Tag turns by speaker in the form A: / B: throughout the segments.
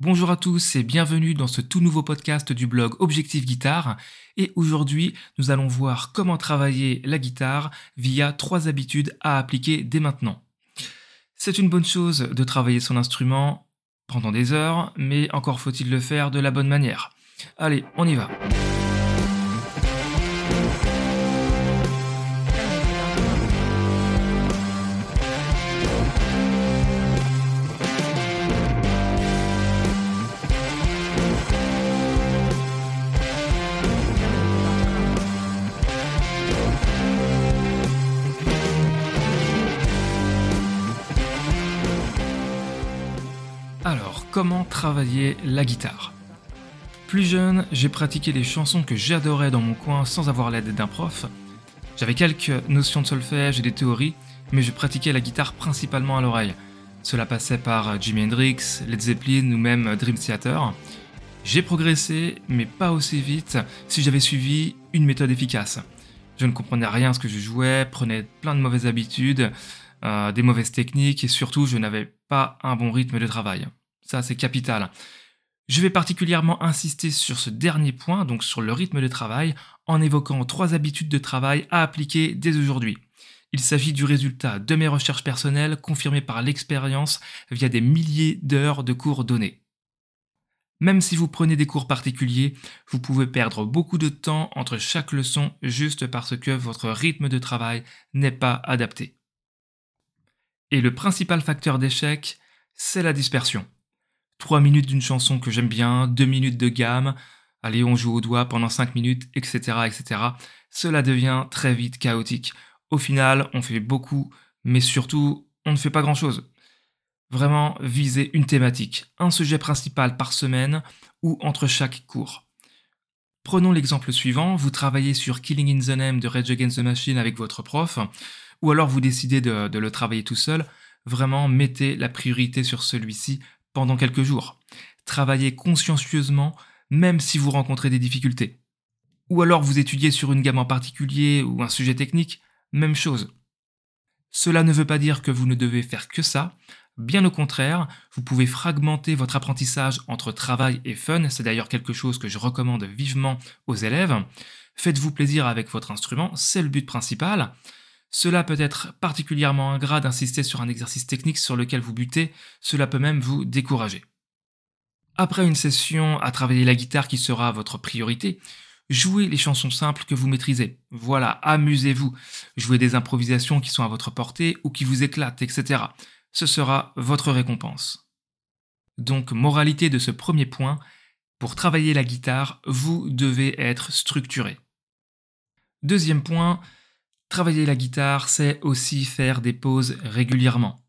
A: Bonjour à tous et bienvenue dans ce tout nouveau podcast du blog Objectif Guitare. Et aujourd'hui, nous allons voir comment travailler la guitare via trois habitudes à appliquer dès maintenant. C'est une bonne chose de travailler son instrument pendant des heures, mais encore faut-il le faire de la bonne manière. Allez, on y va. Comment travailler la guitare Plus jeune, j'ai pratiqué les chansons que j'adorais dans mon coin sans avoir l'aide d'un prof. J'avais quelques notions de solfège et des théories, mais je pratiquais la guitare principalement à l'oreille. Cela passait par Jimi Hendrix, Led Zeppelin ou même Dream Theater. J'ai progressé, mais pas aussi vite si j'avais suivi une méthode efficace. Je ne comprenais rien à ce que je jouais, prenais plein de mauvaises habitudes, euh, des mauvaises techniques et surtout je n'avais pas un bon rythme de travail. Ça c'est capital. Je vais particulièrement insister sur ce dernier point, donc sur le rythme de travail, en évoquant trois habitudes de travail à appliquer dès aujourd'hui. Il s'agit du résultat de mes recherches personnelles confirmées par l'expérience via des milliers d'heures de cours donnés. Même si vous prenez des cours particuliers, vous pouvez perdre beaucoup de temps entre chaque leçon juste parce que votre rythme de travail n'est pas adapté. Et le principal facteur d'échec, c'est la dispersion. 3 minutes d'une chanson que j'aime bien, 2 minutes de gamme, allez on joue au doigt pendant 5 minutes, etc., etc. Cela devient très vite chaotique. Au final, on fait beaucoup, mais surtout, on ne fait pas grand-chose. Vraiment, visez une thématique, un sujet principal par semaine ou entre chaque cours. Prenons l'exemple suivant, vous travaillez sur Killing in the Name de Rage Against the Machine avec votre prof ou alors vous décidez de, le travailler tout seul, vraiment mettez la priorité sur celui-ci pendant quelques jours. Travaillez consciencieusement, même si vous rencontrez des difficultés. Ou alors vous étudiez sur une gamme en particulier ou un sujet technique, même chose. Cela ne veut pas dire que vous ne devez faire que ça, bien au contraire, vous pouvez fragmenter votre apprentissage entre travail et fun, c'est d'ailleurs quelque chose que je recommande vivement aux élèves. Faites-vous plaisir avec votre instrument, c'est le but principal. Cela peut être particulièrement ingrat d'insister sur un exercice technique sur lequel vous butez, cela peut même vous décourager. Après une session à travailler la guitare qui sera votre priorité, jouez les chansons simples que vous maîtrisez. Voilà, amusez-vous. Jouez des improvisations qui sont à votre portée ou qui vous éclatent, etc. Ce sera votre récompense. Donc, moralité de ce premier point, pour travailler la guitare, vous devez être structuré. Deuxième point, Travailler la guitare, c'est aussi faire des pauses régulièrement.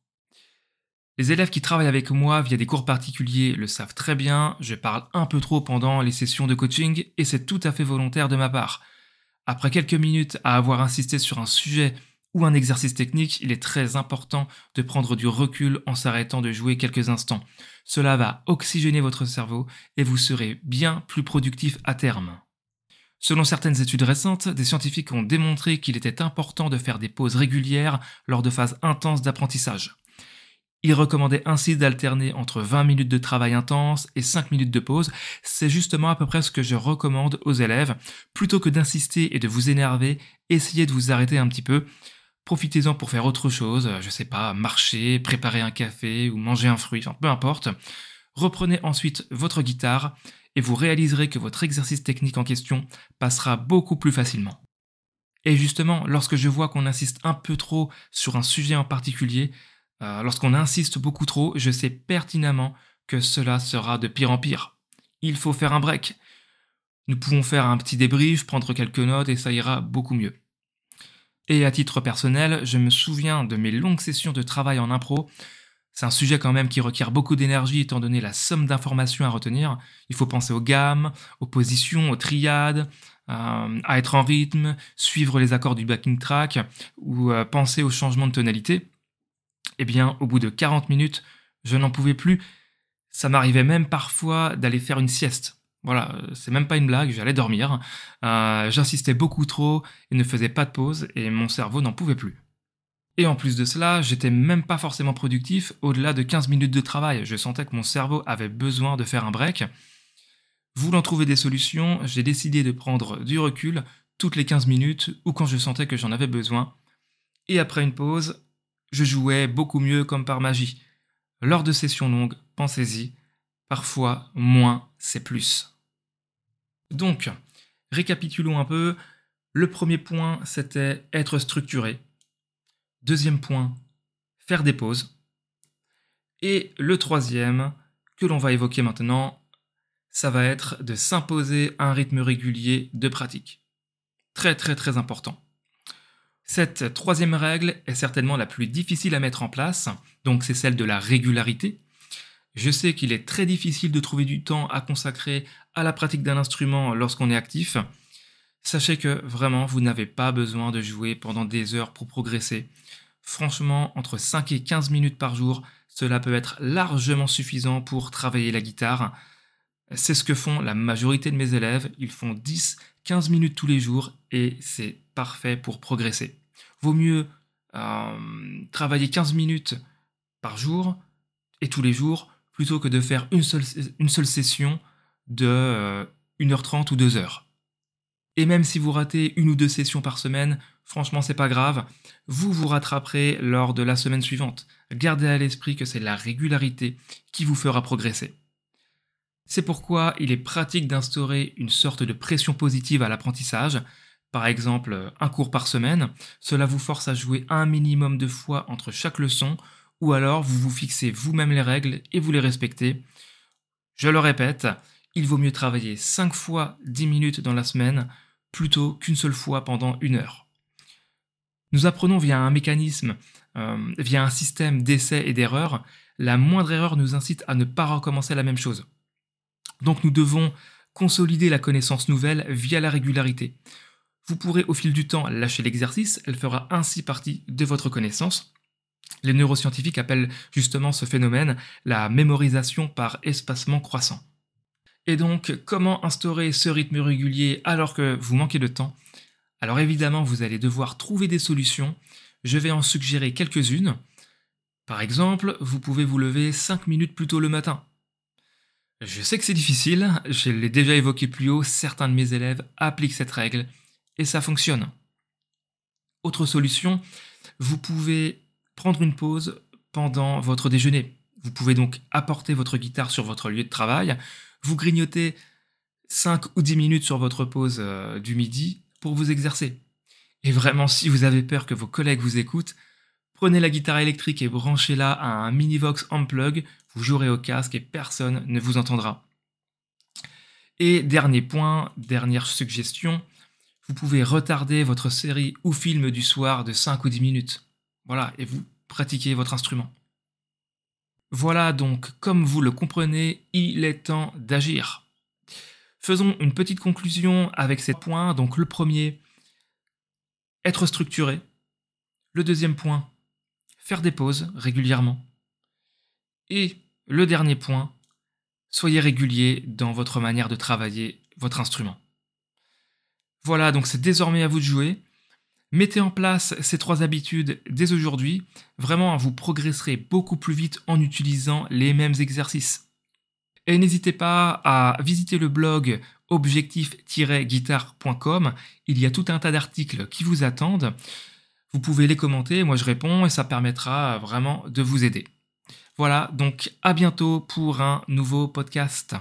A: Les élèves qui travaillent avec moi via des cours particuliers le savent très bien, je parle un peu trop pendant les sessions de coaching et c'est tout à fait volontaire de ma part. Après quelques minutes à avoir insisté sur un sujet ou un exercice technique, il est très important de prendre du recul en s'arrêtant de jouer quelques instants. Cela va oxygéner votre cerveau et vous serez bien plus productif à terme. Selon certaines études récentes, des scientifiques ont démontré qu'il était important de faire des pauses régulières lors de phases intenses d'apprentissage. Ils recommandaient ainsi d'alterner entre 20 minutes de travail intense et 5 minutes de pause. C'est justement à peu près ce que je recommande aux élèves. Plutôt que d'insister et de vous énerver, essayez de vous arrêter un petit peu. Profitez-en pour faire autre chose, je sais pas, marcher, préparer un café ou manger un fruit, peu importe. Reprenez ensuite votre guitare et vous réaliserez que votre exercice technique en question passera beaucoup plus facilement. Et justement, lorsque je vois qu'on insiste un peu trop sur un sujet en particulier, euh, lorsqu'on insiste beaucoup trop, je sais pertinemment que cela sera de pire en pire. Il faut faire un break. Nous pouvons faire un petit débrief, prendre quelques notes et ça ira beaucoup mieux. Et à titre personnel, je me souviens de mes longues sessions de travail en impro c'est un sujet quand même qui requiert beaucoup d'énergie étant donné la somme d'informations à retenir. Il faut penser aux gammes, aux positions, aux triades, euh, à être en rythme, suivre les accords du backing track ou euh, penser aux changements de tonalité. Eh bien, au bout de 40 minutes, je n'en pouvais plus. Ça m'arrivait même parfois d'aller faire une sieste. Voilà, c'est même pas une blague, j'allais dormir. Euh, j'insistais beaucoup trop et ne faisais pas de pause et mon cerveau n'en pouvait plus. Et en plus de cela, j'étais même pas forcément productif au-delà de 15 minutes de travail. Je sentais que mon cerveau avait besoin de faire un break. Voulant trouver des solutions, j'ai décidé de prendre du recul toutes les 15 minutes ou quand je sentais que j'en avais besoin. Et après une pause, je jouais beaucoup mieux comme par magie. Lors de sessions longues, pensez-y, parfois moins c'est plus. Donc, récapitulons un peu. Le premier point, c'était être structuré. Deuxième point, faire des pauses. Et le troisième, que l'on va évoquer maintenant, ça va être de s'imposer un rythme régulier de pratique. Très très très important. Cette troisième règle est certainement la plus difficile à mettre en place, donc c'est celle de la régularité. Je sais qu'il est très difficile de trouver du temps à consacrer à la pratique d'un instrument lorsqu'on est actif. Sachez que vraiment, vous n'avez pas besoin de jouer pendant des heures pour progresser. Franchement, entre 5 et 15 minutes par jour, cela peut être largement suffisant pour travailler la guitare. C'est ce que font la majorité de mes élèves. Ils font 10, 15 minutes tous les jours et c'est parfait pour progresser. Vaut mieux euh, travailler 15 minutes par jour et tous les jours plutôt que de faire une seule, session de 1h30 euh, ou 2 heures. Et même si vous ratez une ou deux sessions par semaine, franchement c'est pas grave, vous vous rattraperez lors de la semaine suivante. Gardez à l'esprit que c'est la régularité qui vous fera progresser. C'est pourquoi il est pratique d'instaurer une sorte de pression positive à l'apprentissage, par exemple un cours par semaine, cela vous force à jouer un minimum de fois entre chaque leçon, ou alors vous vous fixez vous-même les règles et vous les respectez. Je le répète, il vaut mieux travailler 5 fois 10 minutes dans la semaine plutôt qu'une seule fois pendant une heure. Nous apprenons via un mécanisme, euh, via un système d'essais et d'erreurs, la moindre erreur nous incite à ne pas recommencer la même chose. Donc nous devons consolider la connaissance nouvelle via la régularité. Vous pourrez au fil du temps lâcher l'exercice, elle fera ainsi partie de votre connaissance. Les neuroscientifiques appellent justement ce phénomène la mémorisation par espacement croissant. Et donc, comment instaurer ce rythme régulier alors que vous manquez de temps? Alors évidemment, vous allez devoir trouver des solutions. Je vais en suggérer quelques-unes. Par exemple, vous pouvez vous lever 5 minutes plus tôt le matin. Je sais que c'est difficile, je l'ai déjà évoqué plus haut, certains de mes élèves appliquent cette règle et ça fonctionne. Autre solution, vous pouvez prendre une pause pendant votre déjeuner. Vous pouvez donc apporter votre guitare sur votre lieu de travail, vous grignotez 5 ou 10 minutes sur votre pause euh, du midi pour vous exercer. Et vraiment, si vous avez peur que vos collègues vous écoutent, prenez la guitare électrique et branchez-la à un Minivox Unplug, vous jouerez au casque et personne ne vous entendra. Et dernier point, dernière suggestion, vous pouvez retarder votre série ou film du soir de 5 ou 10 minutes. Voilà, et vous pratiquez votre instrument. Voilà donc, comme vous le comprenez, il est temps d'agir. Faisons une petite conclusion avec ces points. Donc le premier, être structuré. Le deuxième point, faire des pauses régulièrement. Et le dernier point, soyez régulier dans votre manière de travailler votre instrument. Voilà, donc c'est désormais à vous de jouer. Mettez en place ces trois habitudes dès aujourd'hui. Vraiment, vous progresserez beaucoup plus vite en utilisant les mêmes exercices. Et n'hésitez pas à visiter le blog objectif-guitare.com. Il y a tout un tas d'articles qui vous attendent. Vous pouvez les commenter, moi je réponds et ça permettra vraiment de vous aider. Voilà, donc à bientôt pour un nouveau podcast.